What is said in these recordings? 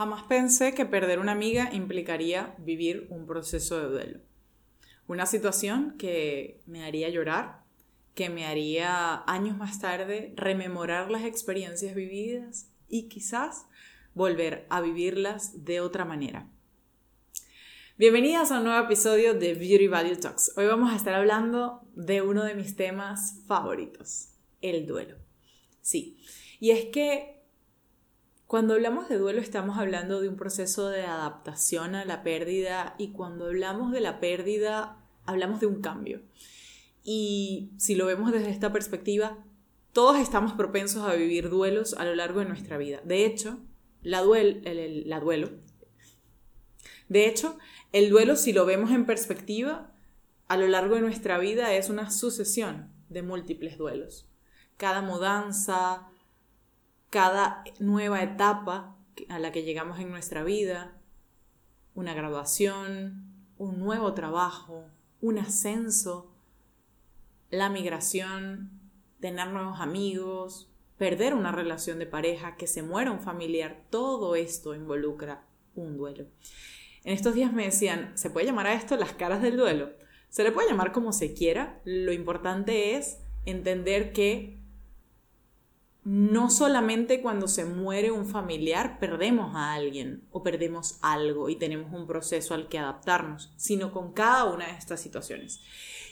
Jamás pensé que perder una amiga implicaría vivir un proceso de duelo. Una situación que me haría llorar, que me haría años más tarde rememorar las experiencias vividas y quizás volver a vivirlas de otra manera. Bienvenidas a un nuevo episodio de Beauty Value Talks. Hoy vamos a estar hablando de uno de mis temas favoritos, el duelo. Sí, y es que cuando hablamos de duelo estamos hablando de un proceso de adaptación a la pérdida y cuando hablamos de la pérdida hablamos de un cambio. Y si lo vemos desde esta perspectiva, todos estamos propensos a vivir duelos a lo largo de nuestra vida. De hecho, la, la duelo. De hecho, el duelo, si lo vemos en perspectiva, a lo largo de nuestra vida es una sucesión de múltiples duelos. Cada mudanza, cada nueva etapa a la que llegamos en nuestra vida, una graduación, un nuevo trabajo, un ascenso, la migración, tener nuevos amigos, perder una relación de pareja, que se muera un familiar, todo esto involucra un duelo. En estos días me decían, ¿se puede llamar a esto las caras del duelo? Se le puede llamar como se quiera, lo importante es entender que no solamente cuando se muere un familiar perdemos a alguien o perdemos algo y tenemos un proceso al que adaptarnos, sino con cada una de estas situaciones.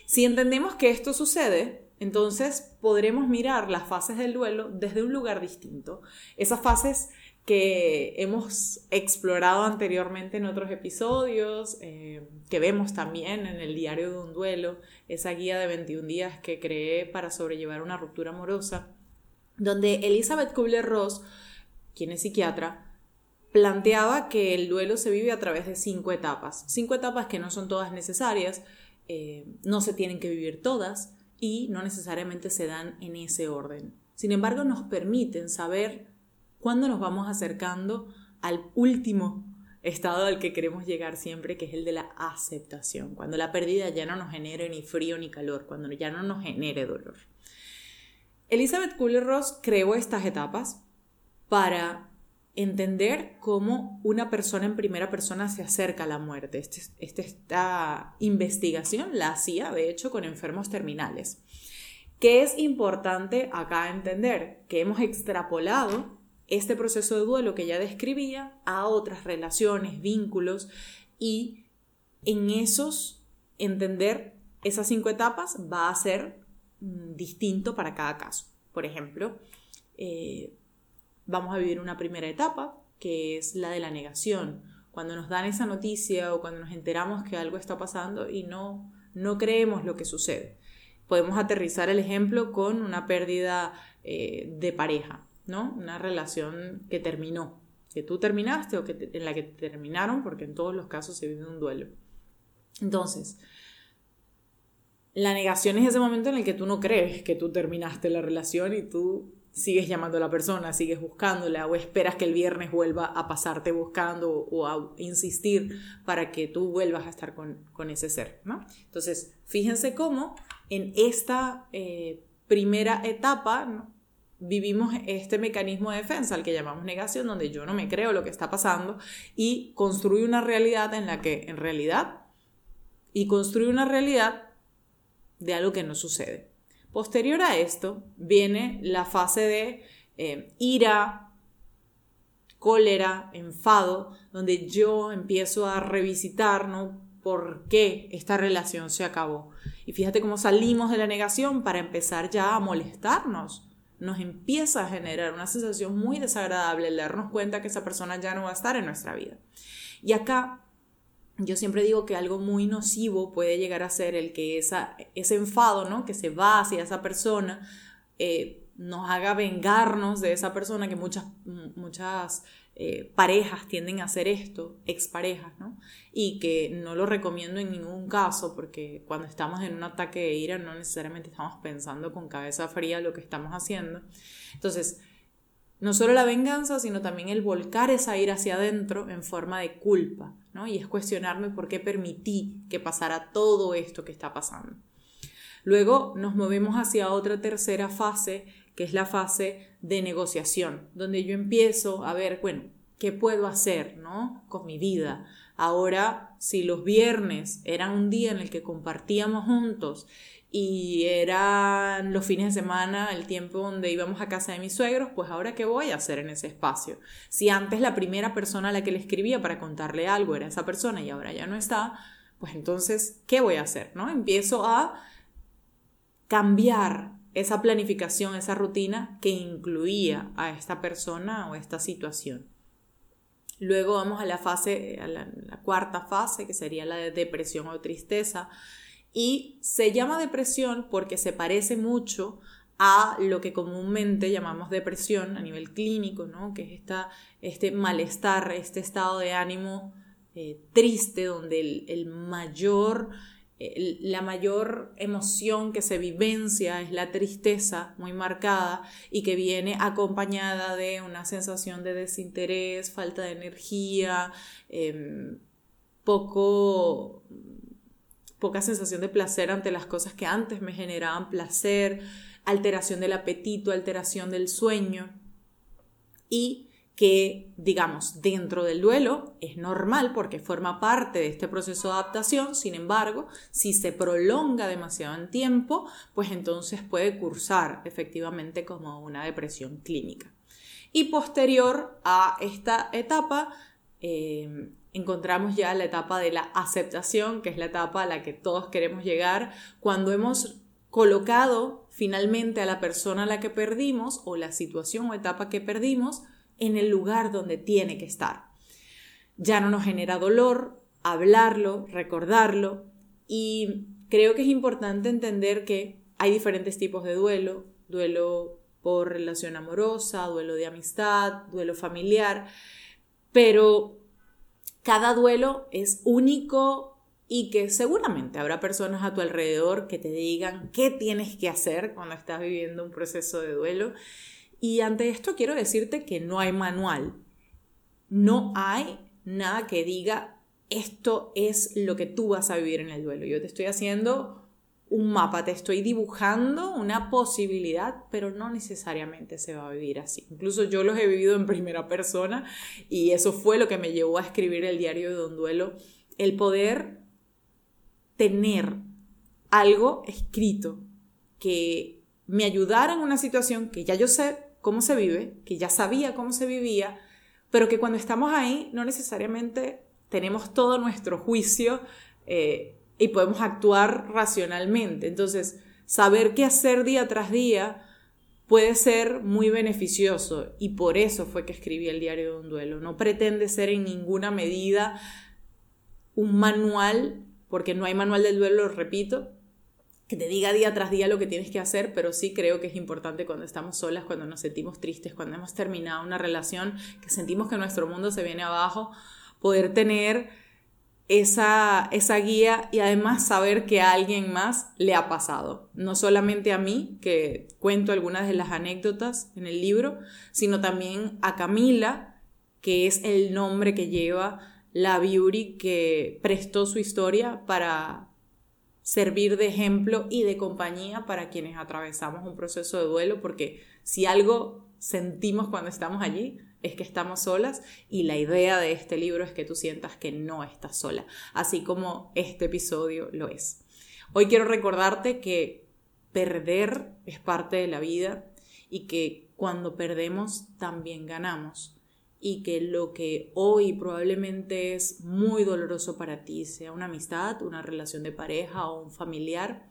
Si entendemos que esto sucede, entonces podremos mirar las fases del duelo desde un lugar distinto. Esas fases que hemos explorado anteriormente en otros episodios, eh, que vemos también en el diario de un duelo, esa guía de 21 días que creé para sobrellevar una ruptura amorosa donde Elizabeth Kubler-Ross, quien es psiquiatra, planteaba que el duelo se vive a través de cinco etapas. Cinco etapas que no son todas necesarias, eh, no se tienen que vivir todas y no necesariamente se dan en ese orden. Sin embargo, nos permiten saber cuándo nos vamos acercando al último estado al que queremos llegar siempre, que es el de la aceptación, cuando la pérdida ya no nos genere ni frío ni calor, cuando ya no nos genere dolor. Elizabeth Kubler-Ross creó estas etapas para entender cómo una persona en primera persona se acerca a la muerte. Este, este, esta investigación la hacía, de hecho, con enfermos terminales. ¿Qué es importante acá entender? Que hemos extrapolado este proceso de duelo que ya describía a otras relaciones, vínculos y en esos entender esas cinco etapas va a ser Mm, distinto para cada caso. Por ejemplo, eh, vamos a vivir una primera etapa, que es la de la negación. Cuando nos dan esa noticia o cuando nos enteramos que algo está pasando y no, no creemos lo que sucede. Podemos aterrizar el ejemplo con una pérdida eh, de pareja, ¿no? Una relación que terminó, que tú terminaste o que en la que terminaron, porque en todos los casos se vive un duelo. Entonces, la negación es ese momento en el que tú no crees que tú terminaste la relación y tú sigues llamando a la persona, sigues buscándola o esperas que el viernes vuelva a pasarte buscando o a insistir para que tú vuelvas a estar con, ese ser, ¿no? Entonces, fíjense cómo en esta eh, primera etapa vivimos este mecanismo de defensa, al que llamamos negación, donde yo no me creo lo que está pasando y construyo una realidad en la que en realidad, y construyo una realidad de algo que no sucede. Posterior a esto viene la fase de eh, ira, cólera, enfado, donde yo empiezo a revisitar, ¿no? ¿Por qué esta relación se acabó? Y fíjate cómo salimos de la negación para empezar ya a molestarnos. Nos empieza a generar una sensación muy desagradable el darnos cuenta que esa persona ya no va a estar en nuestra vida. Y acá yo siempre digo que algo muy nocivo puede llegar a ser el que esa, ese enfado, ¿no? Que se va hacia esa persona, eh, nos haga vengarnos de esa persona, que muchas, muchas eh, parejas tienden a hacer esto, exparejas, ¿no? Y que no lo recomiendo en ningún caso, porque cuando estamos en un ataque de ira no necesariamente estamos pensando con cabeza fría lo que estamos haciendo. Entonces, no solo la venganza, sino también el volcar esa ira hacia adentro en forma de culpa, ¿no? Y es cuestionarme por qué permití que pasara todo esto que está pasando. Luego nos movemos hacia otra tercera fase, que es la fase de negociación, donde yo empiezo a ver, bueno, ¿qué puedo hacer, no? Con mi vida. Ahora, si los viernes eran un día en el que compartíamos juntos y eran los fines de semana el tiempo donde íbamos a casa de mis suegros, pues ahora qué voy a hacer en ese espacio. Si antes la primera persona a la que le escribía para contarle algo era esa persona y ahora ya no está, pues entonces, ¿qué voy a hacer? ¿No? Empiezo a cambiar esa planificación, esa rutina que incluía a esta persona o esta situación. Luego vamos a la fase, a la, cuarta fase, que sería la de depresión o tristeza. Y se llama depresión porque se parece mucho a lo que comúnmente llamamos depresión a nivel clínico, ¿no? que es esta, este malestar, este estado de ánimo eh, triste, donde el, mayor, la mayor emoción que se vivencia es la tristeza muy marcada y que viene acompañada de una sensación de desinterés, falta de energía, em, poco poca sensación de placer ante las cosas que antes me generaban placer, alteración del apetito, alteración del sueño. Y que, digamos, dentro del duelo es normal porque forma parte de este proceso de adaptación, sin embargo, si se prolonga demasiado en tiempo, pues entonces puede cursar efectivamente como una depresión clínica. Y posterior a esta etapa, eh, encontramos ya la etapa de la aceptación, que es la etapa a la que todos queremos llegar cuando hemos colocado finalmente a la persona a la que perdimos o la situación o etapa que perdimos en el lugar donde tiene que estar. Ya no nos genera dolor hablarlo, recordarlo y creo que es importante entender que hay diferentes tipos de duelo, duelo por relación amorosa, duelo de amistad, duelo familiar, pero cada duelo es único y que seguramente habrá personas a tu alrededor que te digan qué tienes que hacer cuando estás viviendo un proceso de duelo y ante esto quiero decirte que no hay manual. No hay nada que diga esto es lo que tú vas a vivir en el duelo. Yo te estoy haciendo un mapa, te estoy dibujando una posibilidad, pero no necesariamente se va a vivir así. Incluso yo los he vivido en primera persona y eso fue lo que me llevó a escribir el diario de un duelo, el poder tener algo escrito que me ayudara en una situación que ya yo sé cómo se vive, que ya sabía cómo se vivía, pero que cuando estamos ahí no necesariamente tenemos todo nuestro juicio eh, y podemos actuar racionalmente. Entonces, saber qué hacer día tras día puede ser muy beneficioso y por eso fue que escribí el diario de un duelo. No pretende ser en ninguna medida un manual, porque no hay manual del duelo, lo repito, que te diga día tras día lo que tienes que hacer, pero sí creo que es importante cuando estamos solas, cuando nos sentimos tristes, cuando hemos terminado una relación, que sentimos que nuestro mundo se viene abajo, poder tener esa, esa guía y además saber que a alguien más le ha pasado. No solamente a mí, que cuento algunas de las anécdotas en el libro, sino también a Camila, que es el nombre que lleva la Beauty que prestó su historia para, servir de ejemplo y de compañía para quienes atravesamos un proceso de duelo, porque si algo sentimos cuando estamos allí es que estamos solas y la idea de este libro es que tú sientas que no estás sola, así como este episodio lo es. Hoy quiero recordarte que perder es parte de la vida y que cuando perdemos también ganamos y que lo que hoy probablemente es muy doloroso para ti, sea una amistad, una relación de pareja o un familiar,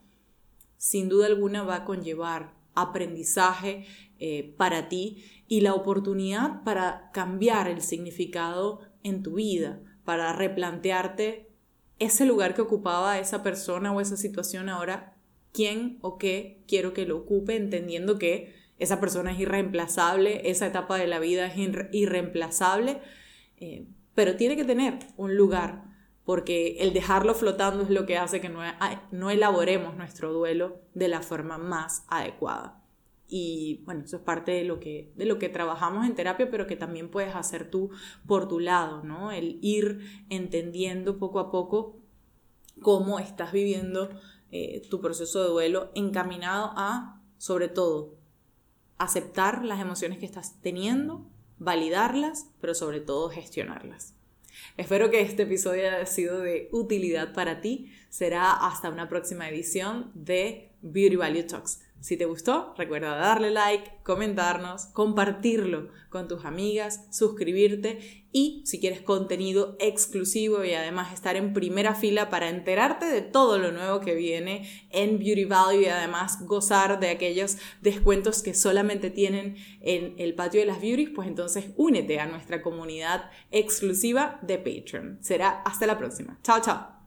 sin duda alguna va a conllevar aprendizaje eh, para ti y la oportunidad para cambiar el significado en tu vida, para replantearte ese lugar que ocupaba esa persona o esa situación ahora, quién o qué quiero que lo ocupe, entendiendo que esa persona es irreemplazable, esa etapa de la vida es irreemplazable, eh, pero tiene que tener un lugar, porque el dejarlo flotando es lo que hace que no, no elaboremos nuestro duelo de la forma más adecuada. Y bueno, eso es parte de lo, que, de lo que trabajamos en terapia, pero que también puedes hacer tú por tu lado, ¿no? El ir entendiendo poco a poco cómo estás viviendo eh, tu proceso de duelo encaminado a, sobre todo, aceptar las emociones que estás teniendo, validarlas, pero sobre todo gestionarlas. Espero que este episodio haya sido de utilidad para ti. Será hasta una próxima edición de Beauty Value Talks. Si te gustó, recuerda darle like, comentarnos, compartirlo con tus amigas, suscribirte y si quieres contenido exclusivo y además estar en primera fila para enterarte de todo lo nuevo que viene en Beauty Value y además gozar de aquellos descuentos que solamente tienen en el patio de las beauties, pues entonces únete a nuestra comunidad exclusiva de Patreon. Será hasta la próxima. Chao, chao.